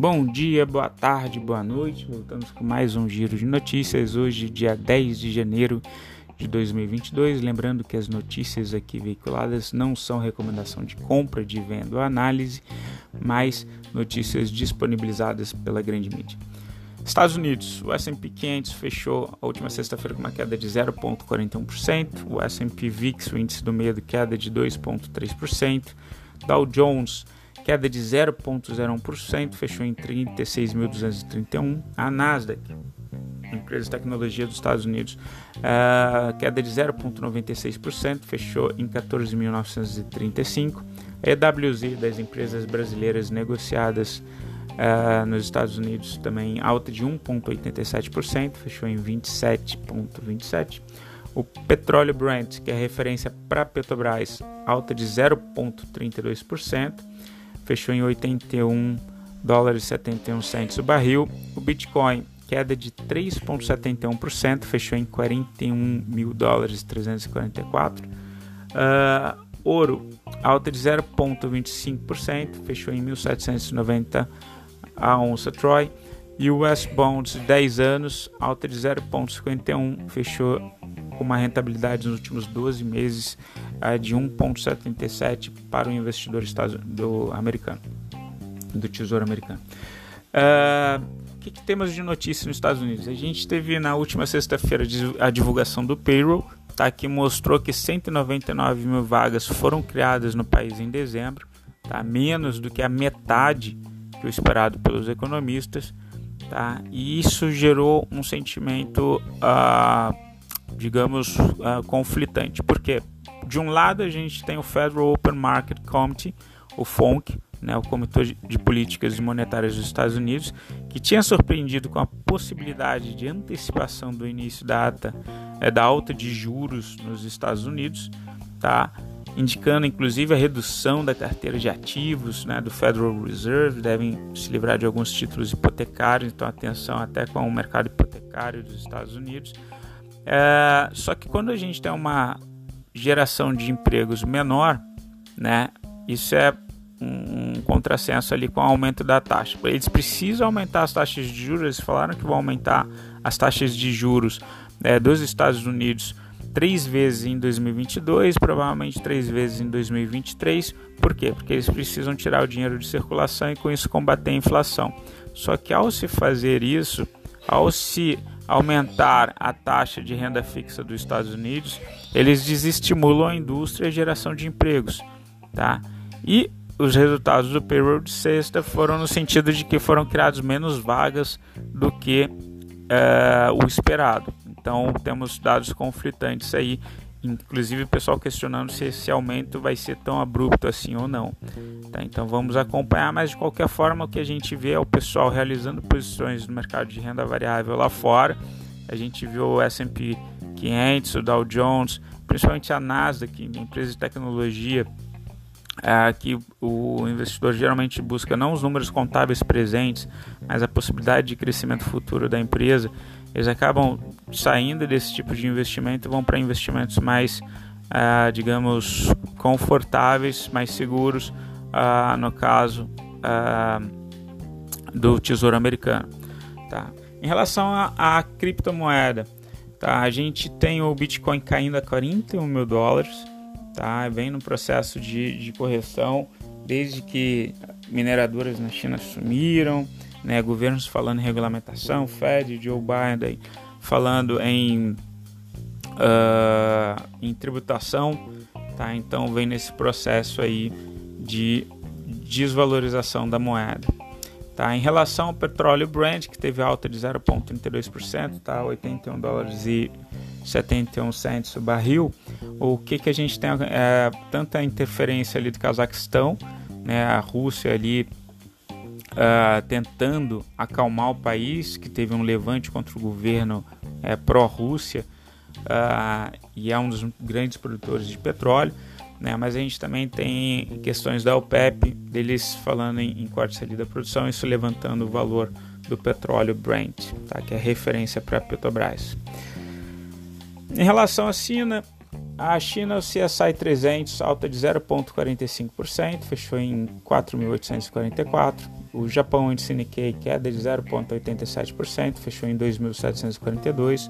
Bom dia, boa tarde, boa noite. Voltamos com mais um giro de notícias. Hoje, dia 10 de janeiro de 2022. Lembrando que as notícias aqui veiculadas não são recomendação de compra, de venda ou análise, mas notícias disponibilizadas pela grande mídia. Estados Unidos, o S&P 500 fechou a última sexta-feira com uma queda de 0,41%, o S&P VIX, o índice do medo, queda de 2,3%, Dow Jones queda de 0,01%, fechou em 36.231. A Nasdaq, empresa de tecnologia dos Estados Unidos, uh, queda de 0,96%, fechou em 14.935. A EWZ das empresas brasileiras negociadas uh, nos Estados Unidos também alta de 1,87%, fechou em 27,27%. O petróleo Brent, que é referência para Petrobras, alta de 0,32% fechou em 81 dólares e 71 centos o barril. O Bitcoin queda de 3,71%, fechou em 41 mil dólares e 344. Uh, ouro alta de 0,25%, fechou em 1.790 a onça Troy. E o US Bonds 10 anos, alta de 0,51, fechou com uma rentabilidade nos últimos 12 meses uh, de 1,77 para o investidor do americano, do Tesouro americano. Uh, o que, que, temos de notícia nos Estados Unidos? A gente teve na última sexta-feira a divulgação do payroll, tá, que mostrou que 199 mil vagas foram criadas no país em dezembro, tá, menos do que a metade que o esperado pelos economistas. Tá, e isso gerou um sentimento uh, digamos, uh, conflitante. Porque, de um lado, a gente tem o Federal Open Market Committee, o FONC, né, o Comitê de Políticas Monetárias dos Estados Unidos, que tinha surpreendido com a possibilidade de antecipação do início da, ata, é, da alta de juros nos Estados Unidos, tá? indicando inclusive a redução da carteira de ativos né, do Federal Reserve, devem se livrar de alguns títulos hipotecários, então atenção até com o mercado hipotecário dos Estados Unidos. É, só que quando a gente tem uma geração de empregos menor, né, isso é um, contrassenso ali com o aumento da taxa. Eles precisam aumentar as taxas de juros, eles falaram que vão aumentar as taxas de juros é, dos Estados Unidos três vezes em 2022, provavelmente três vezes em 2023. Por quê? Porque eles precisam tirar o dinheiro de circulação e com isso combater a inflação. Só que ao se fazer isso, ao se aumentar a taxa de renda fixa dos Estados Unidos, eles desestimulam a indústria e a geração de empregos, tá? E os resultados do payroll de sexta foram no sentido de que foram criados menos vagas do que uh, o esperado. Então temos dados conflitantes aí Inclusive o pessoal questionando se esse aumento vai ser tão abrupto assim ou não. Tá, então vamos acompanhar, mas de qualquer forma o que a gente vê é o pessoal realizando posições no mercado de renda variável lá fora. A gente viu o S&P 500, o Dow Jones, principalmente a Nasdaq, empresa de tecnologia, é, que o investidor geralmente busca não os números contábeis presentes, mas a possibilidade de crescimento futuro da empresa eles acabam saindo desse tipo de investimento e vão para investimentos mais, uh, digamos, confortáveis, mais seguros, uh, no caso uh, do Tesouro Americano. Tá? Em relação à criptomoeda, tá? a gente tem o Bitcoin caindo a 41 mil dólares, tá? vem no processo de, de correção desde que mineradoras na China sumiram né, governos falando em regulamentação, Fed, Joe Biden falando em, uh, em tributação, tá? Então vem nesse processo aí de desvalorização da moeda. Tá? Em relação ao petróleo Brent, que teve alta de 0,32%, tá? 81 dólares e 71 centos o barril, o que, que a gente tem é, tanta interferência ali do Cazaquistão, né? a Rússia ali uh, tentando acalmar o país, que teve um levante contra o governo uh, pró-Rússia uh, e é um dos grandes produtores de petróleo. Né, mas a gente também tem questões da OPEP, deles falando em, em corte ali da produção, isso levantando o valor do petróleo Brent, tá, que é referência para a Petrobras. Em relação à China, a China, o CSI 300 alta de 0,45%, fechou em 4.844. O Japão índice Nikkei queda de 0,87%, fechou em 2.742.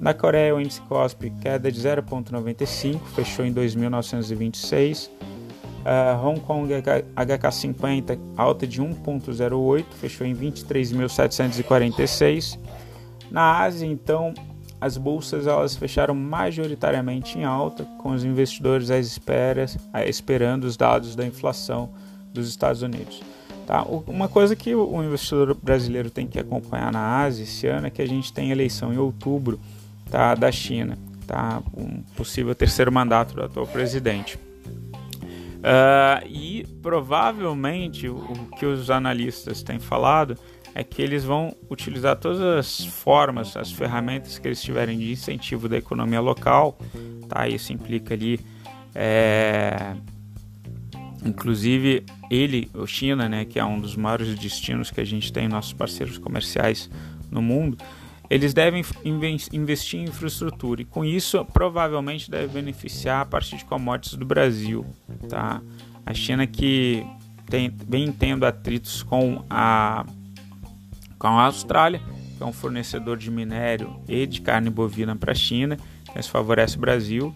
Na Coreia, o índice COSP queda de 0,95, fechou em 2.926. Uh, Hong Kong HK50 alta de 1,08, fechou em 23.746. Na Ásia, então, as bolsas elas fecharam majoritariamente em alta, com os investidores às esperas, esperando os dados da inflação dos Estados Unidos. Tá? Uma coisa que o investidor brasileiro tem que acompanhar na Ásia esse ano é que a gente tem eleição em outubro tá, da China, tá? um possível terceiro mandato do atual presidente. Uh, e provavelmente o que os analistas têm falado é que eles vão utilizar todas as formas, as ferramentas que eles tiverem de incentivo da economia local, tá? Isso implica ali, é... inclusive ele, o China, né, que é um dos maiores destinos que a gente tem nossos parceiros comerciais no mundo, eles devem investir em infraestrutura e com isso provavelmente deve beneficiar a partir de commodities do Brasil, tá? A China que tem, vem tendo atritos com a com a Austrália, que é um fornecedor de minério e de carne bovina para a China, isso favorece o Brasil.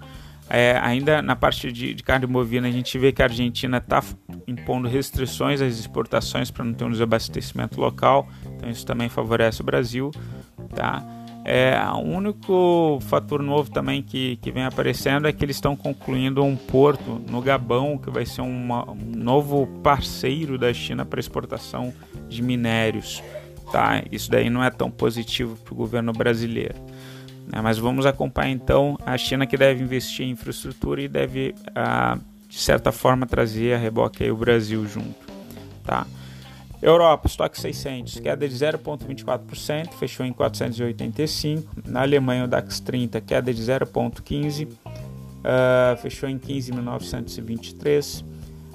É, ainda na parte de, de, carne bovina, a gente vê que a Argentina está impondo restrições às exportações para não ter um desabastecimento local, então isso também favorece o Brasil. Tá? É, o único fator novo também que, que vem aparecendo é que eles estão concluindo um porto no Gabão, que vai ser uma, um novo parceiro da China para exportação de minérios. Tá? Isso daí não é tão positivo para o governo brasileiro. Né? Mas vamos acompanhar então a China que deve investir em infraestrutura e deve, ah, de certa forma, trazer a reboque o Brasil junto. Tá? Europa, estoque 600, queda de 0,24%, fechou em 485. Na Alemanha, o DAX 30, queda de 0,15%, uh, fechou em 15.923.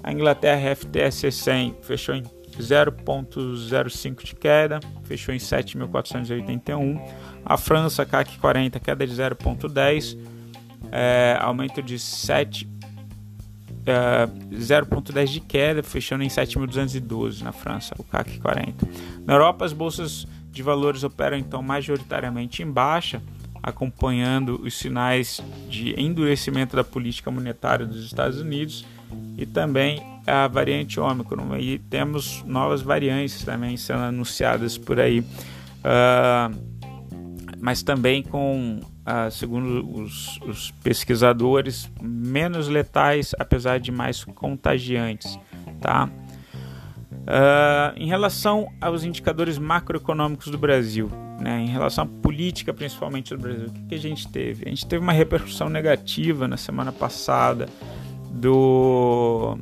A Inglaterra, FTSE 100, fechou em 0,05 de queda, fechou em 7.481. A França, CAC 40, queda de 0,10, é, aumento de 7, é, 0,10 de queda, fechando em 7.212 na França, o CAC 40. Na Europa, as bolsas de valores operam então majoritariamente em baixa, acompanhando os sinais de endurecimento da política monetária dos Estados Unidos e também a variante Ômicron. E temos novas variantes também sendo anunciadas por aí, uh, mas também com, uh, segundo os, os, pesquisadores, menos letais, apesar de mais contagiantes. Tá? Uh, em relação aos indicadores macroeconômicos do Brasil, né, em relação à política principalmente do Brasil, o que, que a gente teve? A gente teve uma repercussão negativa na semana passada do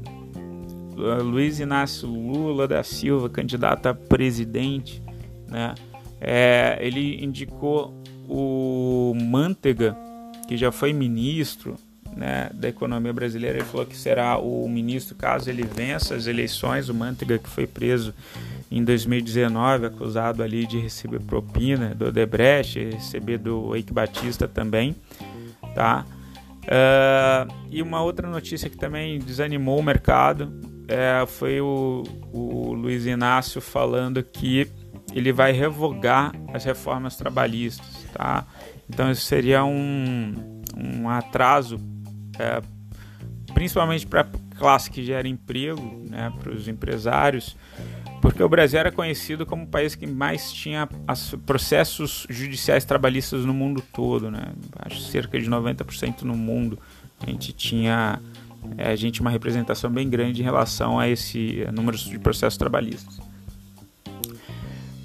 Luiz Inácio Lula da Silva, candidato a presidente, né? É, ele indicou o Mantega, que já foi ministro né, da economia brasileira, ele falou que será o ministro caso ele vença as eleições. O Mantega, que foi preso em 2019, acusado ali de receber propina do Odebrecht, receber do Eike Batista também, tá? Uh, e uma outra notícia que também desanimou o mercado é, foi o, o Luiz Inácio falando que ele vai revogar as reformas trabalhistas, tá? Então isso seria um, um atraso, é, principalmente para a classe que gera emprego, né, para os empresários, porque o Brasil era conhecido como o país que mais tinha processos judiciais trabalhistas no mundo todo, né? Acho cerca de 90% no mundo. A gente tinha é, a gente uma representação bem grande em relação a esse número de processos trabalhistas.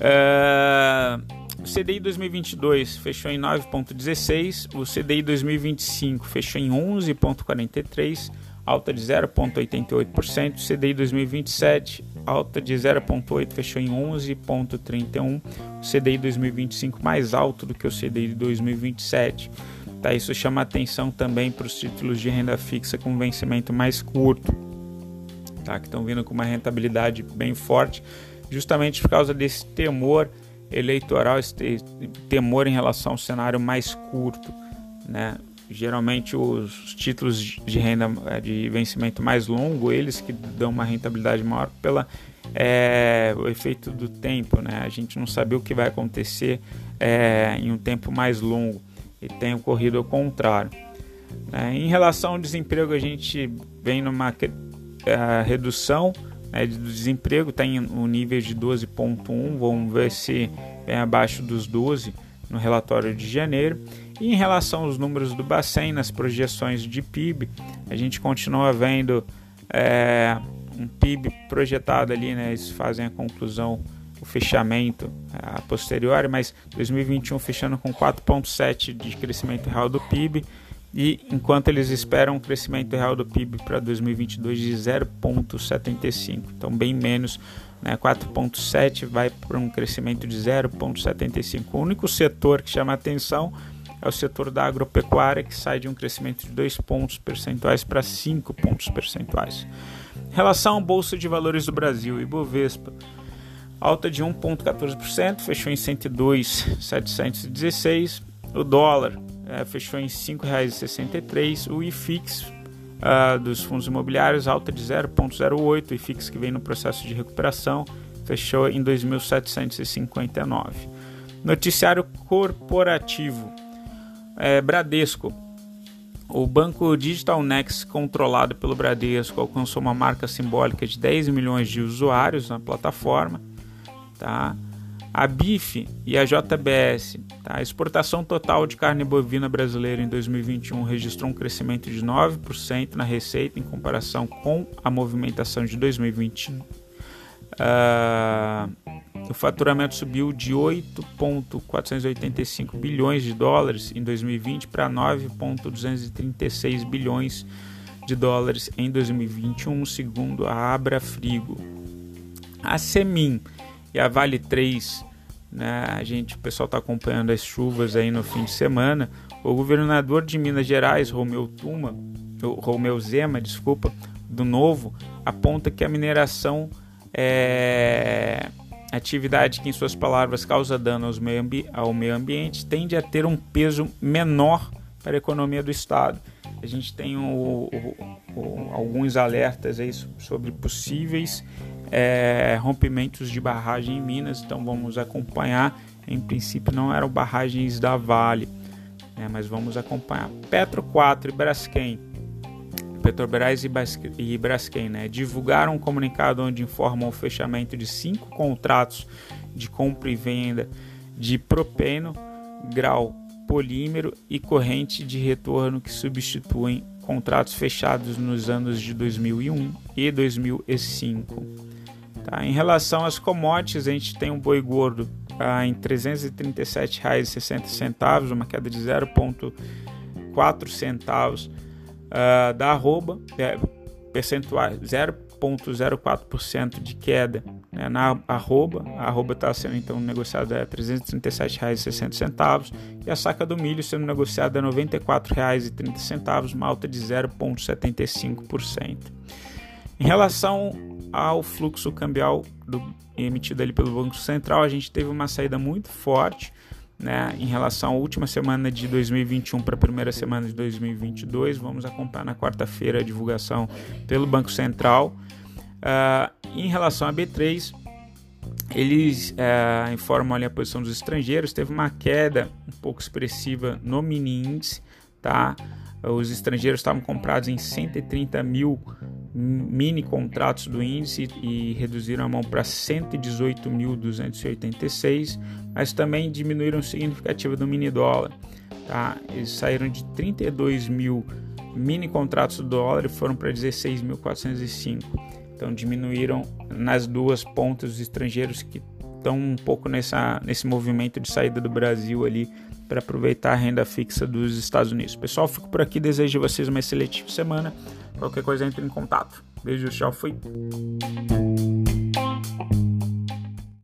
É, o CDI 2022 fechou em 9,16, o CDI 2025 fechou em 11,43 alta de 0,88%, CDI 2027, alta de 0,8%, fechou em 11,31%, o CDI 2025 mais alto do que o CDI de 2027. Tá, isso chama atenção também para os títulos de renda fixa com vencimento mais curto, tá, que estão vindo com uma rentabilidade bem forte, justamente por causa desse temor eleitoral, esse temor em relação ao cenário mais curto. Né? geralmente os títulos de renda é, de vencimento mais longo, eles que dão uma rentabilidade maior pela é, o efeito do tempo, né? A gente não sabe o que vai acontecer é, em um tempo mais longo e tem ocorrido ao contrário. Né? Em relação ao desemprego, a gente vem numa é, redução né, do desemprego, está em um nível de 12,1, vamos ver se vem abaixo dos 12 no relatório de janeiro. E em relação aos números do Bacen, nas projeções de PIB, a gente continua vendo é, um PIB projetado ali, né, eles fazem a conclusão, o fechamento a posteriori, mas 2021 fechando com 4,7% de crescimento real do PIB, e enquanto eles esperam um crescimento real do PIB para 2022 de 0,75, então bem menos, né, 4,7 vai para um crescimento de 0,75. O único setor que chama atenção é o setor da agropecuária, que sai de um crescimento de 2 pontos percentuais para 5 pontos percentuais. Em relação à Bolsa de Valores do Brasil, Ibovespa, alta de 1,14%, fechou em 102,716. O dólar é, fechou em R$ 5,63. O IFIX uh, dos fundos imobiliários, alta de 0,08. O IFIX que vem no processo de recuperação, fechou em 2.759. Noticiário corporativo. É, Bradesco. O banco Digital Next, controlado pelo Bradesco, alcançou uma marca simbólica de 10 milhões de usuários na plataforma. Tá? A BIF e a JBS, tá? a exportação total de carne bovina brasileira em 2021 registrou um crescimento de 9% na receita em comparação com a movimentação de 2020. Uh, ah, o faturamento subiu de 8,485 bilhões de dólares em 2020 para 9,236 bilhões de dólares em 2021, segundo a Abrafrigo. A Semin e a Vale 3, né, a gente, o pessoal está acompanhando as chuvas aí no fim de semana. O governador de Minas Gerais, Romeu Tuma, Romeu Zema, desculpa, do Novo, aponta que a mineração é atividade que, em suas palavras, causa dano meio ao meio ambiente, tende a ter um peso menor para a economia do Estado. A gente tem o, o, o, alguns alertas aí sobre possíveis é, rompimentos de barragem em Minas, então vamos acompanhar. Em princípio não eram barragens da Vale, né, mas vamos acompanhar. Petro 4 e Braskem, Petrobras e Braskem, né, divulgaram um comunicado onde informam o fechamento de cinco contratos de compra e venda de propeno, grau polímero e corrente de retorno que substituem contratos fechados nos anos de 2001 e 2005. Tá? Em relação às commodities, a gente tem um boi gordo ah, em R$ 337,60, uma queda de 0,4 centavos ah, da arroba, é, percentual 0,04% de queda né, na arroba. A arroba está sendo então negociada a R$ 337,60 e a saca do milho sendo negociada a R$ 94,30, uma alta de 0,75%. Em relação ao fluxo cambial do, emitido ali pelo Banco Central, a gente teve uma saída muito forte né, em relação à última semana de 2021 para a primeira semana de 2022. Vamos acompanhar na quarta-feira a divulgação pelo Banco Central. Uh, em relação a B3, eles uh, informam ali a posição dos estrangeiros, teve uma queda um pouco expressiva no mini índice, tá? Os estrangeiros estavam comprados em 130 mil mini contratos do índice e reduziram a mão para 118.286, mas também diminuíram significativa do mini dólar. Tá? Eles saíram de 32 mil mini contratos do dólar e foram para 16.405. Então diminuíram nas duas pontas os estrangeiros que estão um pouco nessa, nesse movimento de saída do Brasil ali para aproveitar a renda fixa dos Estados Unidos. Pessoal, fico por aqui, desejo a vocês uma excelente semana. Qualquer coisa entre em contato. Beijo, tchau, fui.